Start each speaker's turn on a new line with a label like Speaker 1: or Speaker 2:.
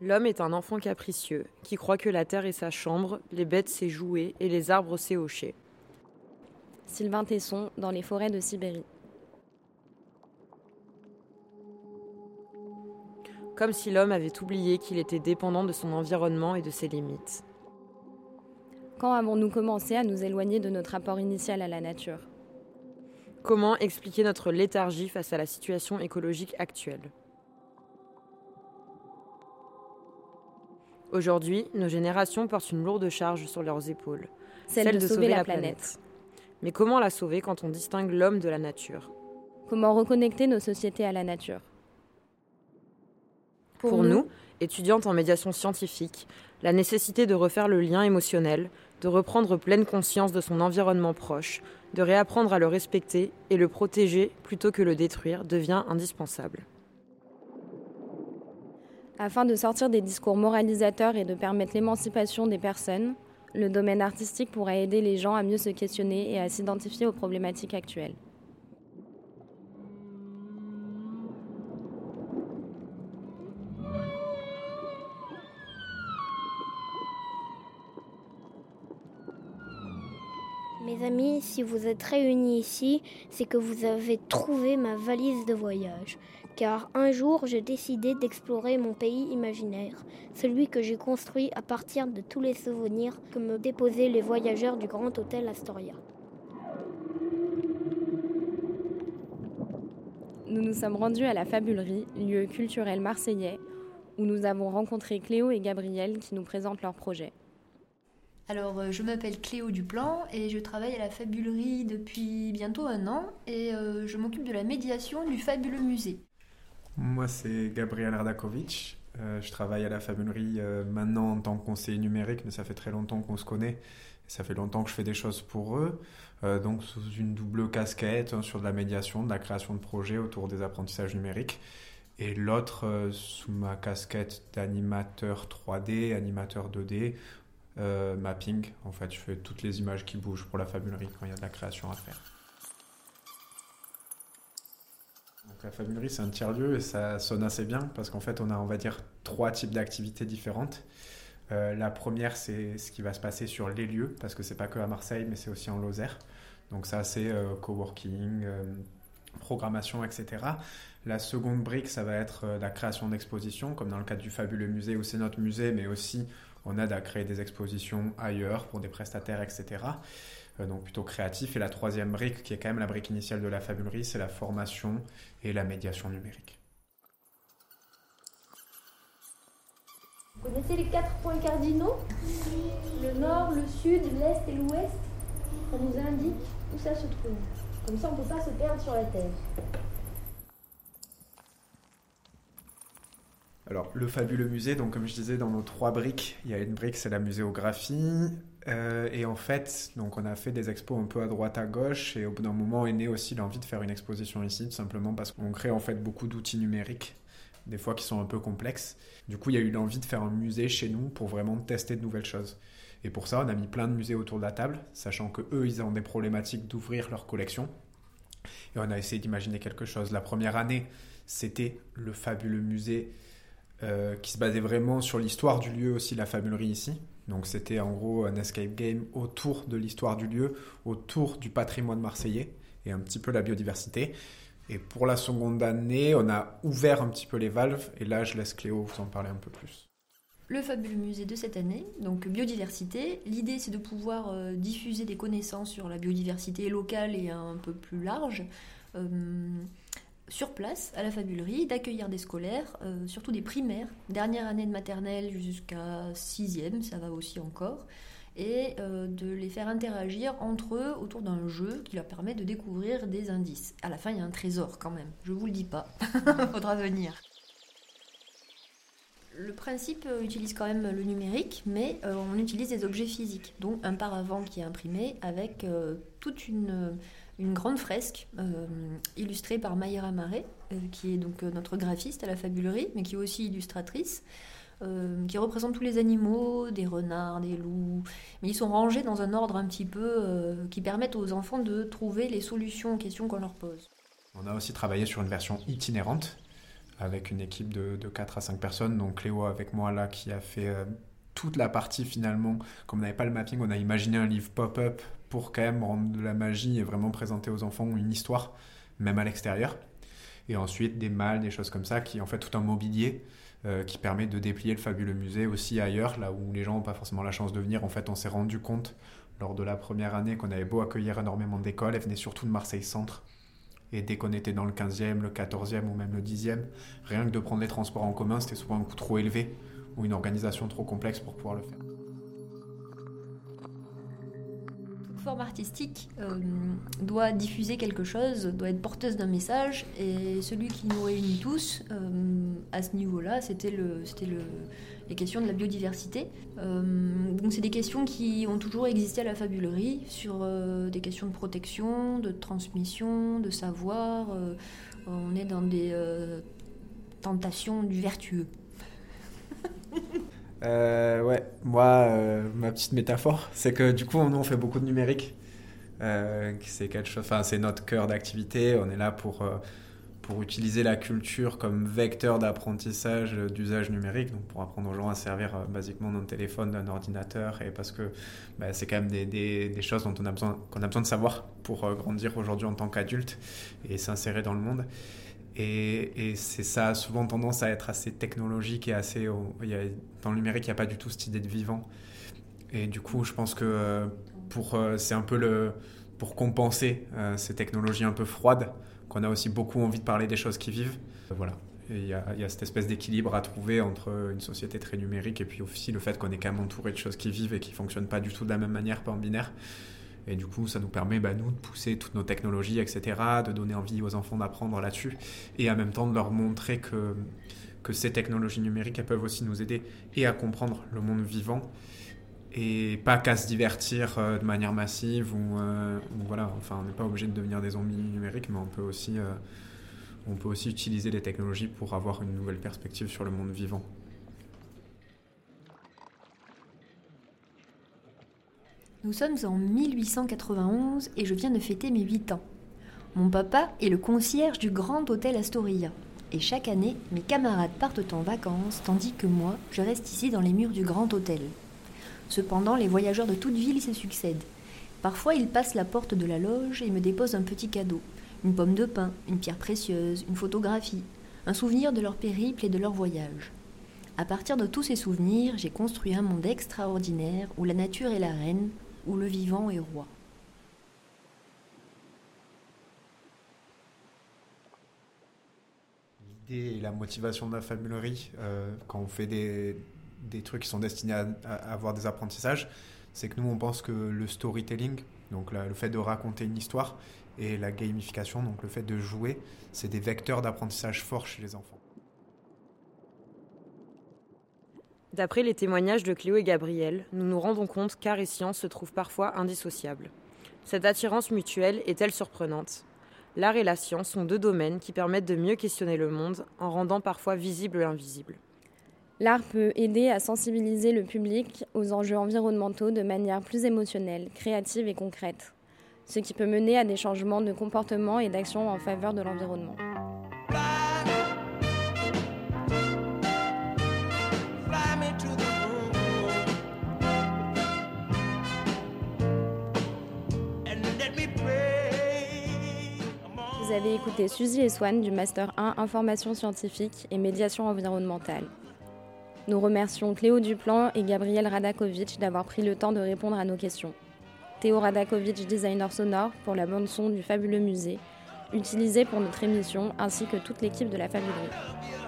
Speaker 1: L'homme est un enfant capricieux, qui croit que la terre est sa chambre, les bêtes ses jouets et les arbres ses hochets.
Speaker 2: Sylvain Tesson, dans les forêts de Sibérie.
Speaker 1: Comme si l'homme avait oublié qu'il était dépendant de son environnement et de ses limites.
Speaker 2: Quand avons-nous commencé à nous éloigner de notre rapport initial à la nature?
Speaker 1: Comment expliquer notre léthargie face à la situation écologique actuelle? Aujourd'hui, nos générations portent une lourde charge sur leurs épaules,
Speaker 2: celle, de, sauver, la, planète.
Speaker 1: Mais comment la sauver quand on distingue l'homme de la nature?
Speaker 2: Comment reconnecter nos sociétés à la nature?
Speaker 1: Pour, nous, étudiantes en médiation scientifique, la nécessité de refaire le lien émotionnel, de reprendre pleine conscience de son environnement proche, de réapprendre à le respecter et le protéger plutôt que le détruire devient indispensable.
Speaker 2: Afin de sortir des discours moralisateurs et de permettre l'émancipation des personnes, le domaine artistique pourra aider les gens à mieux se questionner et à s'identifier aux problématiques actuelles.
Speaker 3: Mes si vous êtes réunis ici, c'est que vous avez trouvé ma valise de voyage car un jour j'ai décidé d'explorer mon pays imaginaire, celui que j'ai construit à partir de tous les souvenirs que me déposaient les voyageurs du Grand Hôtel Astoria.
Speaker 2: Nous nous sommes rendus à la Fabulerie, lieu culturel marseillais, où nous avons rencontré Cléo et Gabriel qui nous présentent leur projet.
Speaker 4: Alors, euh, je m'appelle Cléo Duplan et je travaille à la Fabulerie depuis bientôt un an et euh, je m'occupe de la médiation du Fabuleux Musée.
Speaker 5: Moi, c'est Gabriel Radakovic. Euh, je travaille à la Fabulerie maintenant en tant que conseiller numérique, mais ça fait très longtemps qu'on se connaît. ça fait longtemps que je fais des choses pour eux. Donc, sous une double casquette hein, sur de la médiation, de la création de projets autour des apprentissages numériques. Et l'autre sous ma casquette d'animateur 3D, animateur 2D, mapping. En fait, je fais toutes les images qui bougent pour la Fabulerie quand il y a de la création à faire. la Fabulerie, c'est un tiers-lieu et ça sonne assez bien parce qu'en fait, on a, on va dire, trois types d'activités différentes. Euh, la première, c'est ce qui va se passer sur les lieux, parce que c'est pas que à Marseille, mais c'est aussi en Lozère. Donc ça, c'est euh, coworking, euh, programmation, etc. La seconde brique, ça va être la création d'expositions, comme dans le cadre du fabuleux musée où c'est notre musée, mais aussi on aide à créer des expositions ailleurs pour des prestataires, etc. Euh, donc plutôt créatif. Et la troisième brique, qui est quand même la brique initiale de la fabulerie, c'est la formation et la médiation numérique.
Speaker 3: Vous connaissez les quatre points cardinaux? Le nord, le sud, l'est et l'ouest? Ça nous indique où ça se trouve. Comme ça, on ne peut pas se perdre sur la Terre.
Speaker 5: Alors, le fabuleux musée, donc comme je disais, dans nos trois briques, il y a une brique, c'est la muséographie, euh, et en fait, donc on a fait des expos un peu à droite à gauche et au bout d'un moment est né aussi l'envie de faire une exposition ici, tout simplement parce qu'on crée en fait beaucoup d'outils numériques, des fois qui sont un peu complexes. Du coup, il y a eu l'envie de faire un musée chez nous pour vraiment tester de nouvelles choses. Et pour ça, on a mis plein de musées autour de la table, sachant que eux, ils ont des problématiques d'ouvrir leur collection. Et on a essayé d'imaginer quelque chose. La première année, c'était le fabuleux musée euh, qui se basait vraiment sur l'histoire du lieu aussi, la fabulerie ici. Donc c'était en gros un escape game autour de l'histoire du lieu, autour du patrimoine marseillais et un petit peu la biodiversité. Et pour la seconde année, on a ouvert un petit peu les valves et là je laisse Cléo vous en parler un peu plus.
Speaker 4: Le fabuleux musée de cette année, donc biodiversité. L'idée c'est de pouvoir euh, diffuser des connaissances sur la biodiversité locale et un peu plus large. Euh, sur place à la fabulerie, d'accueillir des scolaires, euh, surtout des primaires, dernière année de maternelle jusqu'à sixième, ça va aussi encore, et euh, de les faire interagir entre eux autour d'un jeu qui leur permet de découvrir des indices. À la fin, il y a un trésor quand même, je vous le dis pas, faudra venir. Le principe euh, utilise quand même le numérique, mais on utilise des objets physiques, donc un paravent qui est imprimé avec toute une une grande fresque euh, illustrée par Mayra Marais, euh, qui est donc euh, notre graphiste à la fabulerie, mais qui est aussi illustratrice, qui représente tous les animaux, des renards, des loups, mais ils sont rangés dans un ordre un petit peu qui permettent aux enfants de trouver les solutions aux questions qu'on leur pose.
Speaker 5: On a aussi travaillé sur une version itinérante. avec une équipe de, de 4 à 5 personnes. Donc Cléo avec moi là qui a fait toute la partie finalement, comme on n'avait pas le mapping, on a imaginé un livre pop-up pour quand même rendre de la magie et vraiment présenter aux enfants une histoire, même à l'extérieur. Et ensuite des malles, des choses comme ça, qui en fait tout un mobilier euh, qui permet de déplier le fabuleux musée aussi ailleurs, là où les gens n'ont pas forcément la chance de venir. En fait, on s'est rendu compte lors de la première année qu'on avait beau accueillir énormément d'écoles, elles venaient surtout de Marseille Centre. Et dès qu'on était dans le 15e, le 14e ou même le 10e, rien que de prendre les transports en commun, c'était souvent un coût trop élevé ou une organisation trop complexe pour pouvoir le faire.
Speaker 4: Forme artistique euh, doit diffuser quelque chose, doit être porteuse d'un message, et celui qui nous réunit tous euh, à ce niveau-là, c'était le, c'était le, les questions de la biodiversité. Euh, donc c'est des questions qui ont toujours existé à la fabulerie sur des questions de protection, de transmission, de savoir. on est dans des tentations du vertueux.
Speaker 5: Euh, ouais, moi, euh, ma petite métaphore, c'est que du coup, nous, on fait beaucoup de numérique. Euh, c'est notre cœur d'activité. On est là pour, pour utiliser la culture comme vecteur d'apprentissage d'usage numérique, donc pour apprendre aux gens à servir basiquement d'un téléphone, d'un ordinateur, et parce que bah, c'est quand même des, des, des, choses dont on a besoin, qu'on a besoin de savoir pour grandir aujourd'hui en tant qu'adulte et s'insérer dans le monde. Et, c'est ça a souvent tendance à être assez technologique et assez. A, dans le numérique, il n'y a pas du tout cette idée de vivant. Et du coup, je pense que euh, pour euh, c'est un peu le pour compenser euh, ces technologies un peu froides, qu'on a aussi beaucoup envie de parler des choses qui vivent. Voilà. Il y, y, a, cette espèce d'équilibre à trouver entre une société très numérique et puis aussi le fait qu'on est quand même entouré de choses qui vivent et qui fonctionnent pas du tout de la même manière, pas en binaire. Et du coup, ça nous permet, bah, nous, de pousser toutes nos technologies, etc., de donner envie aux enfants d'apprendre là-dessus, et en même temps de leur montrer que, que ces technologies numériques, elles peuvent aussi nous aider et à comprendre le monde vivant, et pas qu'à se divertir euh, de manière massive, ou, euh, voilà, enfin, on n'est pas obligé de devenir des zombies numériques, mais on peut aussi... Euh, on peut aussi utiliser les technologies pour avoir une nouvelle perspective sur le monde vivant.
Speaker 4: Nous sommes en 1891 et je viens de fêter mes 8 ans. Mon papa est le concierge du Grand Hôtel Astoria. Et chaque année, mes camarades partent en vacances, tandis que moi, je reste ici dans les murs du Grand Hôtel. Cependant, les voyageurs de toute ville se succèdent. Parfois, ils passent la porte de la loge et me déposent un petit cadeau. Une pomme de pin, une pierre précieuse, une photographie, un souvenir de leur périple et de leur voyage. À partir de tous ces souvenirs, j'ai construit un monde extraordinaire où la nature est la reine, où le vivant est roi.
Speaker 5: L'idée et la motivation de la fabulerie, euh, quand on fait des, des, trucs qui sont destinés à, avoir des apprentissages, c'est que nous, on pense que le storytelling, donc le fait de raconter une histoire, et la gamification, donc le fait de jouer, c'est des vecteurs d'apprentissage forts chez les enfants.
Speaker 1: D'après les témoignages de Cléo et Gabriel, nous nous rendons compte qu'art et science se trouvent parfois indissociables. Cette attirance mutuelle est-elle surprenante? L'art et la science sont deux domaines qui permettent de mieux questionner le monde en rendant parfois visible l'invisible.
Speaker 2: L'art peut aider à sensibiliser le public aux enjeux environnementaux de manière plus émotionnelle, créative et concrète, ce qui peut mener à des changements de comportement et d'action en faveur de l'environnement. Vous avez écouté Suzy et Swan du Master 1 Information scientifique et médiation environnementale. Nous remercions Cléo Duplan et Gabriel Radakovic d'avoir pris le temps de répondre à nos questions. Théo Radakovic, designer sonore, pour la bande-son du fabuleux musée, utilisé pour notre émission, ainsi que toute l'équipe de la Fabulerie.